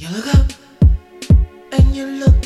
You look up and you look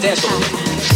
dance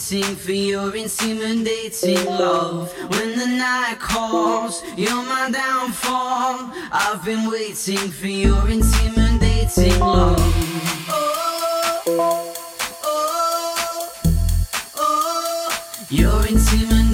waiting for your intimidating love. When the night calls, you're my downfall. I've been waiting for your intimidating love. Oh, oh, oh, oh. your intimidating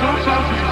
so selfish.